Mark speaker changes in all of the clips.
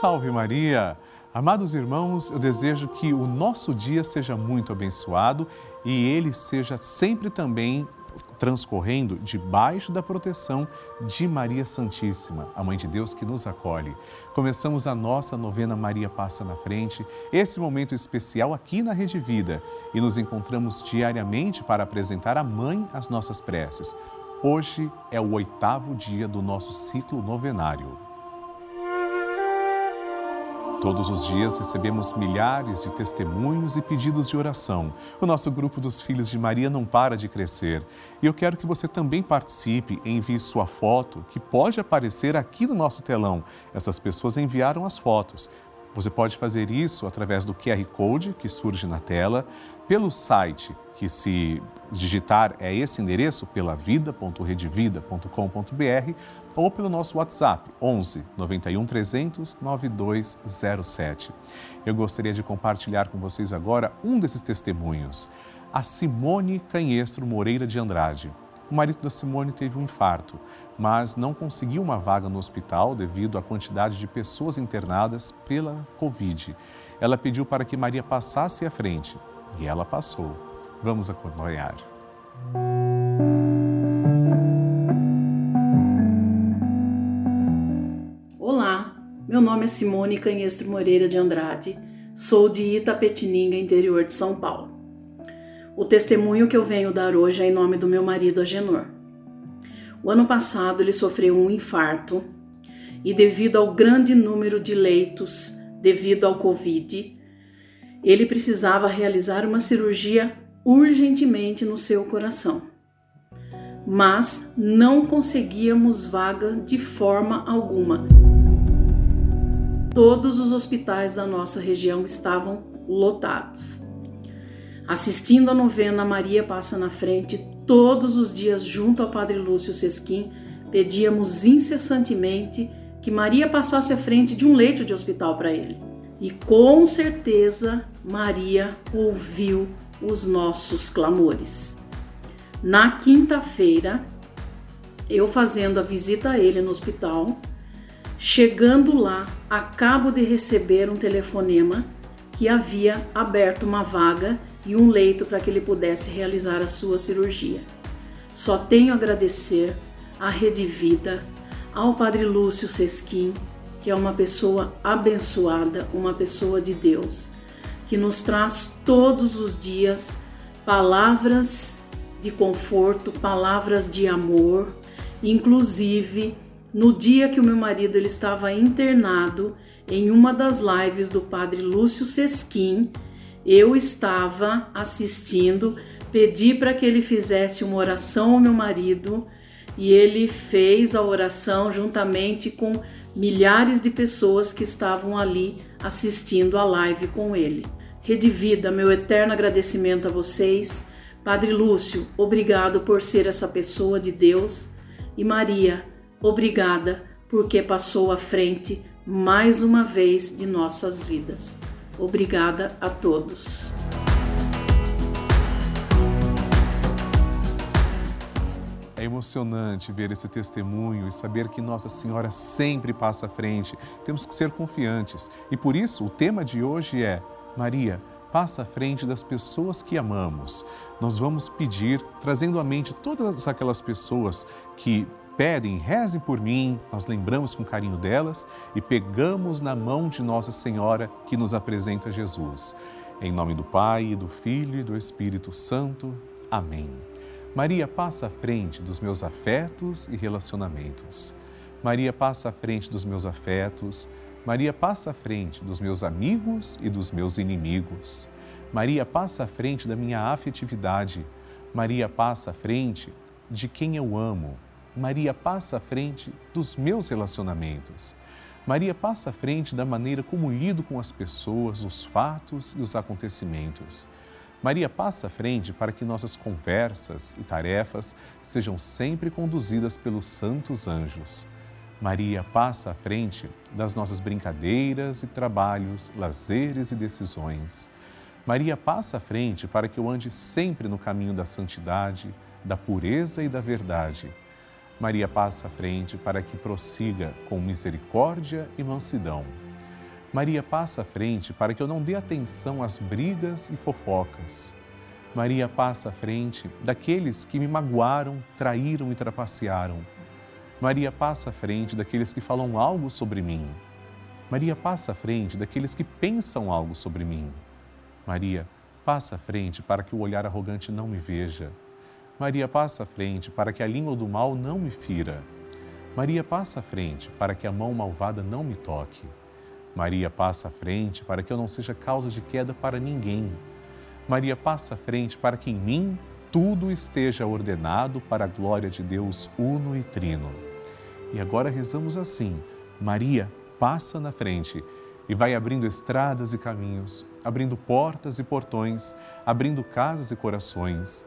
Speaker 1: Salve Maria! Amados irmãos, eu desejo que o nosso dia seja muito abençoado e ele seja sempre também transcorrendo debaixo da proteção de Maria Santíssima, a Mãe de Deus que nos acolhe. Começamos a nossa novena Maria Passa na Frente, esse momento especial aqui na Rede Vida, e nos encontramos diariamente para apresentar à Mãe as nossas preces. Hoje é o oitavo dia do nosso ciclo novenário. Todos os dias recebemos milhares de testemunhos e pedidos de oração. O nosso grupo dos Filhos de Maria não para de crescer. E eu quero que você também participe, envie sua foto, que pode aparecer aqui no nosso telão. Essas pessoas enviaram as fotos. Você pode fazer isso através do QR Code que surge na tela, pelo site que se digitar é esse endereço pelavida.redevida.com.br ou pelo nosso WhatsApp 11 91 300 9207. Eu gostaria de compartilhar com vocês agora um desses testemunhos. A Simone Canhestro Moreira de Andrade. O marido da Simone teve um infarto, mas não conseguiu uma vaga no hospital devido à quantidade de pessoas internadas pela Covid. Ela pediu para que Maria passasse à frente e ela passou. Vamos acompanhar.
Speaker 2: Olá, meu nome é Simone Canhestro Moreira de Andrade, sou de Itapetininga, interior de São Paulo. O testemunho que eu venho dar hoje é em nome do meu marido Agenor. O ano passado ele sofreu um infarto e, devido ao grande número de leitos devido ao Covid, ele precisava realizar uma cirurgia urgentemente no seu coração. Mas não conseguíamos vaga de forma alguma. Todos os hospitais da nossa região estavam lotados assistindo a novena Maria Passa na Frente todos os dias junto ao Padre Lúcio Sesquim, pedíamos incessantemente que Maria passasse à frente de um leito de hospital para ele. E com certeza Maria ouviu os nossos clamores. Na quinta-feira, eu fazendo a visita a ele no hospital, chegando lá, acabo de receber um telefonema que havia aberto uma vaga e um leito para que ele pudesse realizar a sua cirurgia. Só tenho a agradecer à Rede Vida, ao Padre Lúcio Sesquim, que é uma pessoa abençoada, uma pessoa de Deus, que nos traz todos os dias palavras de conforto, palavras de amor, inclusive no dia que o meu marido ele estava internado em uma das lives do Padre Lúcio Sesquim, eu estava assistindo, pedi para que ele fizesse uma oração ao meu marido e ele fez a oração juntamente com milhares de pessoas que estavam ali assistindo a live com ele. Rede Vida, meu eterno agradecimento a vocês. Padre Lúcio, obrigado por ser essa pessoa de Deus. E Maria, obrigada porque passou à frente mais uma vez de nossas vidas. Obrigada a todos.
Speaker 1: É emocionante ver esse testemunho e saber que Nossa Senhora sempre passa à frente. Temos que ser confiantes. E por isso, o tema de hoje é: Maria, passa à frente das pessoas que amamos. Nós vamos pedir, trazendo à mente todas aquelas pessoas que pedem, rezem por mim, nós lembramos com carinho delas e pegamos na mão de Nossa Senhora que nos apresenta Jesus. Em nome do Pai, do Filho e do Espírito Santo. Amém. Maria passa à frente dos meus afetos e relacionamentos. Maria passa à frente dos meus afetos. Maria passa à frente dos meus amigos e dos meus inimigos. Maria passa à frente da minha afetividade. Maria passa à frente de quem eu amo Maria passa à frente dos meus relacionamentos. Maria passa à frente da maneira como lido com as pessoas, os fatos e os acontecimentos. Maria passa à frente para que nossas conversas e tarefas sejam sempre conduzidas pelos santos anjos. Maria passa à frente das nossas brincadeiras e trabalhos, lazeres e decisões. Maria passa à frente para que eu ande sempre no caminho da santidade, da pureza e da verdade
Speaker 3: Maria passa à frente para que prossiga com misericórdia e mansidão.
Speaker 1: Maria, passa à frente para que eu não dê atenção às brigas e fofocas. Maria, passa à frente daqueles que me magoaram, traíram e trapacearam. Maria, passa à frente daqueles que falam algo sobre mim. Maria, passa à frente daqueles que pensam algo sobre mim. Maria, passa à frente para que o olhar arrogante não me veja. Maria, passa à frente para que a língua do mal não me fira. Maria, passa à frente para que a mão malvada não me toque. Maria passa à frente para que eu não seja causa de queda para ninguém. Maria passa à frente para que em mim tudo esteja ordenado para a glória de Deus uno e trino. E agora rezamos assim: Maria passa na frente e vai abrindo estradas e caminhos, abrindo portas e portões, abrindo casas e corações.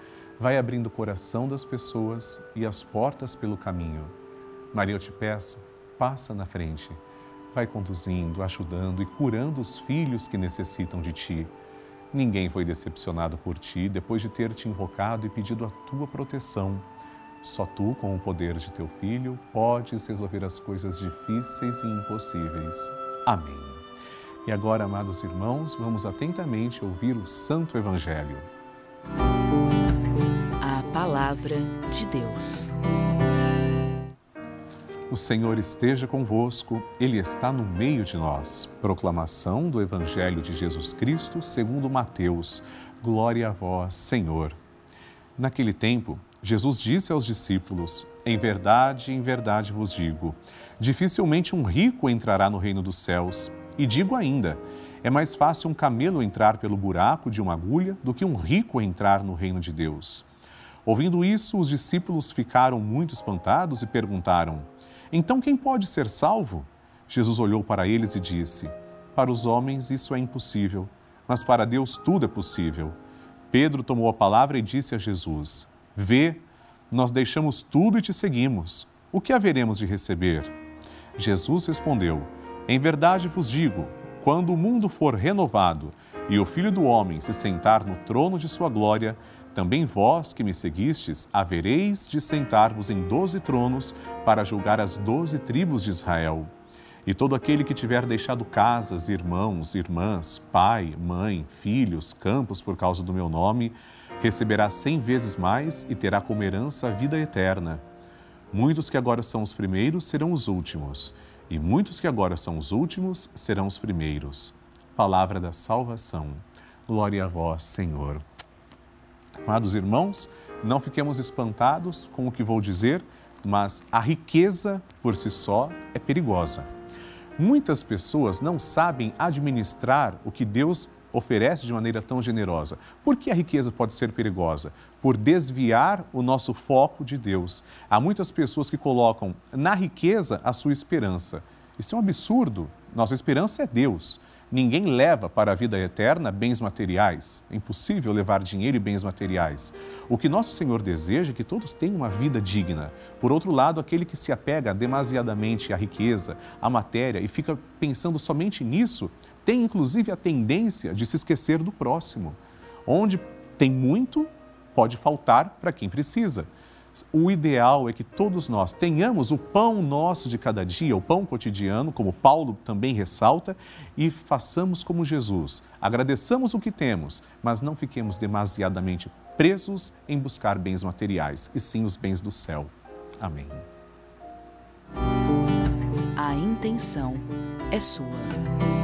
Speaker 1: Vai abrindo o coração das pessoas e as portas pelo caminho. Maria, eu te peço, passa na frente. Vai conduzindo, ajudando e curando os filhos que necessitam de ti. Ninguém foi decepcionado por ti depois de ter te invocado e pedido a tua proteção. Só tu, com o poder de teu filho, podes resolver as coisas difíceis e impossíveis. Amém. E agora, amados irmãos, vamos atentamente ouvir o Santo Evangelho.
Speaker 3: A Palavra de Deus.
Speaker 1: O Senhor esteja convosco, Ele está no meio de nós. Proclamação do Evangelho de Jesus Cristo segundo Mateus. Glória a vós, Senhor. Naquele tempo, Jesus disse aos discípulos: Em verdade, em verdade vos digo, dificilmente um rico entrará no reino dos céus. E digo ainda: é mais fácil um camelo entrar pelo buraco de uma agulha do que um rico entrar no reino de Deus. Ouvindo isso, os discípulos ficaram muito espantados e perguntaram: então, quem pode ser salvo? Jesus olhou para eles e disse: Para os homens isso é impossível, mas para Deus tudo é possível. Pedro tomou a palavra e disse a Jesus: Vê, nós deixamos tudo e te seguimos. O que haveremos de receber? Jesus respondeu: Em verdade vos digo, quando o mundo for renovado e o Filho do Homem se sentar no trono de sua glória, também vós que me seguistes, havereis de sentar-vos em doze tronos para julgar as doze tribos de Israel. E todo aquele que tiver deixado casas, irmãos, irmãs, pai, mãe, filhos, campos por causa do meu nome, receberá cem vezes mais e terá como herança a vida eterna. Muitos que agora são os primeiros serão os últimos, e muitos que agora são os últimos serão os primeiros. Palavra da salvação. Glória a vós, Senhor. Amados irmãos, não fiquemos espantados com o que vou dizer, mas a riqueza por si só é perigosa. Muitas pessoas não sabem administrar o que Deus oferece de maneira tão generosa. Por que a riqueza pode ser perigosa? Por desviar o nosso foco de Deus. Há muitas pessoas que colocam na riqueza a sua esperança. Isso é um absurdo. Nossa esperança é Deus. Ninguém leva para a vida eterna bens materiais. É impossível levar dinheiro e bens materiais. O que nosso Senhor deseja é que todos tenham uma vida digna. Por outro lado, aquele que se apega demasiadamente à riqueza, à matéria e fica pensando somente nisso, tem inclusive a tendência de se esquecer do próximo. Onde tem muito, pode faltar para quem precisa. O ideal é que todos nós tenhamos o pão nosso de cada dia, o pão cotidiano, como Paulo também ressalta, e façamos como Jesus. Agradeçamos o que temos, mas não fiquemos demasiadamente presos em buscar bens materiais, e sim os bens do céu. Amém.
Speaker 3: A intenção é sua.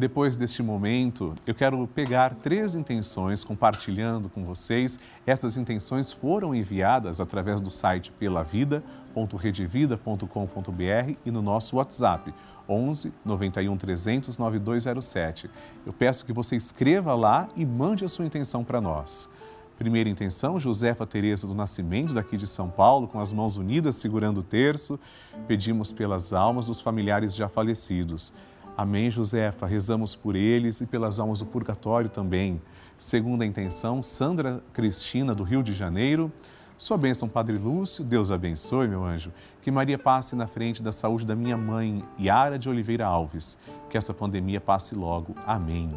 Speaker 1: Depois deste momento, eu quero pegar três intenções compartilhando com vocês. Essas intenções foram enviadas através do site pelavida.redevida.com.br e no nosso WhatsApp 11 91 300 9207. Eu peço que você escreva lá e mande a sua intenção para nós. Primeira intenção, Josefa Teresa do Nascimento, daqui de São Paulo, com as mãos unidas, segurando o terço. Pedimos pelas almas dos familiares já falecidos Amém, Josefa. Rezamos por eles e pelas almas do purgatório também. Segundo a intenção, Sandra Cristina, do Rio de Janeiro. Sua bênção, Padre Lúcio. Deus abençoe, meu anjo. Que Maria passe na frente da saúde da minha mãe, Yara de Oliveira Alves. Que essa pandemia passe logo. Amém.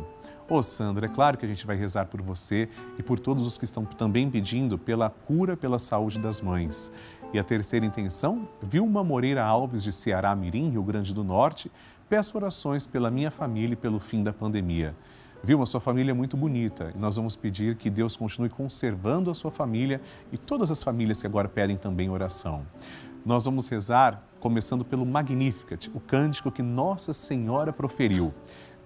Speaker 1: Ô Sandra, é claro que a gente vai rezar por você e por todos os que estão também pedindo pela cura, pela saúde das mães. E a terceira intenção, Vilma Moreira Alves, de Ceará Mirim, Rio Grande do Norte, peço orações pela minha família e pelo fim da pandemia. Vilma, sua família é muito bonita e nós vamos pedir que Deus continue conservando a sua família e todas as famílias que agora pedem também oração. Nós vamos rezar começando pelo Magnificat, o cântico que Nossa Senhora proferiu.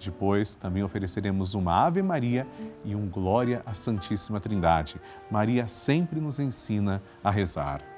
Speaker 1: Depois também ofereceremos uma Ave Maria e um Glória à Santíssima Trindade. Maria sempre nos ensina a rezar.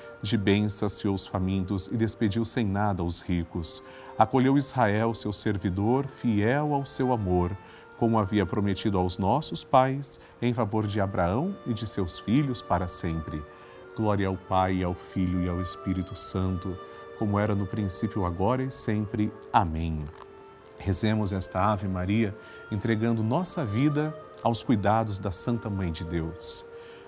Speaker 1: De bens saciou os famintos e despediu sem nada os ricos. Acolheu Israel, seu servidor, fiel ao seu amor, como havia prometido aos nossos pais, em favor de Abraão e de seus filhos para sempre. Glória ao Pai, ao Filho e ao Espírito Santo, como era no princípio, agora e sempre. Amém. Rezemos esta Ave Maria, entregando nossa vida aos cuidados da Santa Mãe de Deus.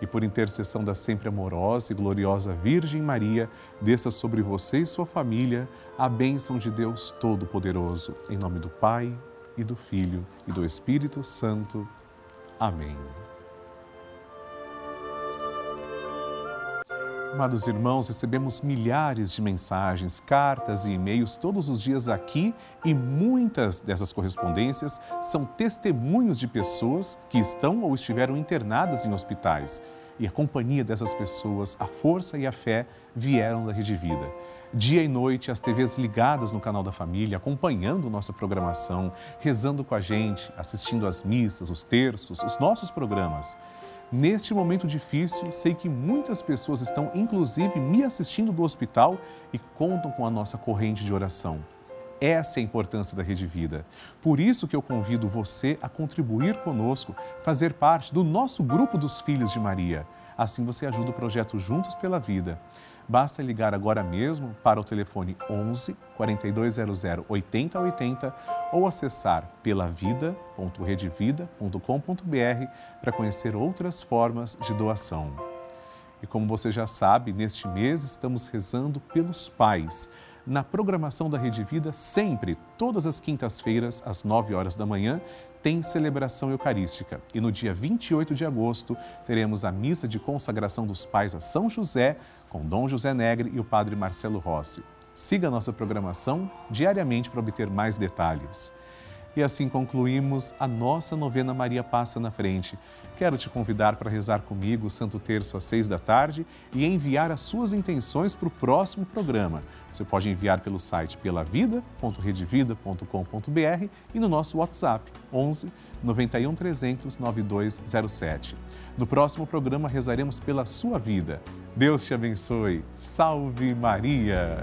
Speaker 1: E por intercessão da sempre amorosa e gloriosa Virgem Maria, desça sobre você e sua família a bênção de Deus Todo-Poderoso. Em nome do Pai, e do Filho, e do Espírito Santo. Amém. Amados irmãos, recebemos milhares de mensagens, cartas e e-mails todos os dias aqui e muitas dessas correspondências são testemunhos de pessoas que estão ou estiveram internadas em hospitais. E a companhia dessas pessoas, a força e a fé vieram da Rede Vida. Dia e noite, as TVs ligadas no canal da família, acompanhando nossa programação, rezando com a gente, assistindo às missas, os terços, os nossos programas. Neste momento difícil, sei que muitas pessoas estão, inclusive, me assistindo do hospital e contam com a nossa corrente de oração. Essa é a importância da Rede Vida. Por isso que eu convido você a contribuir conosco, fazer parte do nosso grupo dos Filhos de Maria. Assim você ajuda o projeto Juntos pela Vida. Basta ligar agora mesmo para o telefone 11 4200 8080 ou acessar pelavida.redevida.com.br para conhecer outras formas de doação. E como você já sabe, neste mês estamos rezando pelos pais. Na programação da Rede Vida, sempre, todas as quintas-feiras, às 9 horas da manhã, tem celebração eucarística. E no dia 28 de agosto, teremos a missa de consagração dos pais a São José, com Dom José Negre e o Padre Marcelo Rossi. Siga nossa programação diariamente para obter mais detalhes. E assim concluímos a nossa novena Maria Passa na Frente. Quero te convidar para rezar comigo o Santo Terço às seis da tarde e enviar as suas intenções para o próximo programa. Você pode enviar pelo site pelavida.redevida.com.br e no nosso WhatsApp 11 91 300 9207. No próximo programa rezaremos pela sua vida. Deus te abençoe. Salve Maria!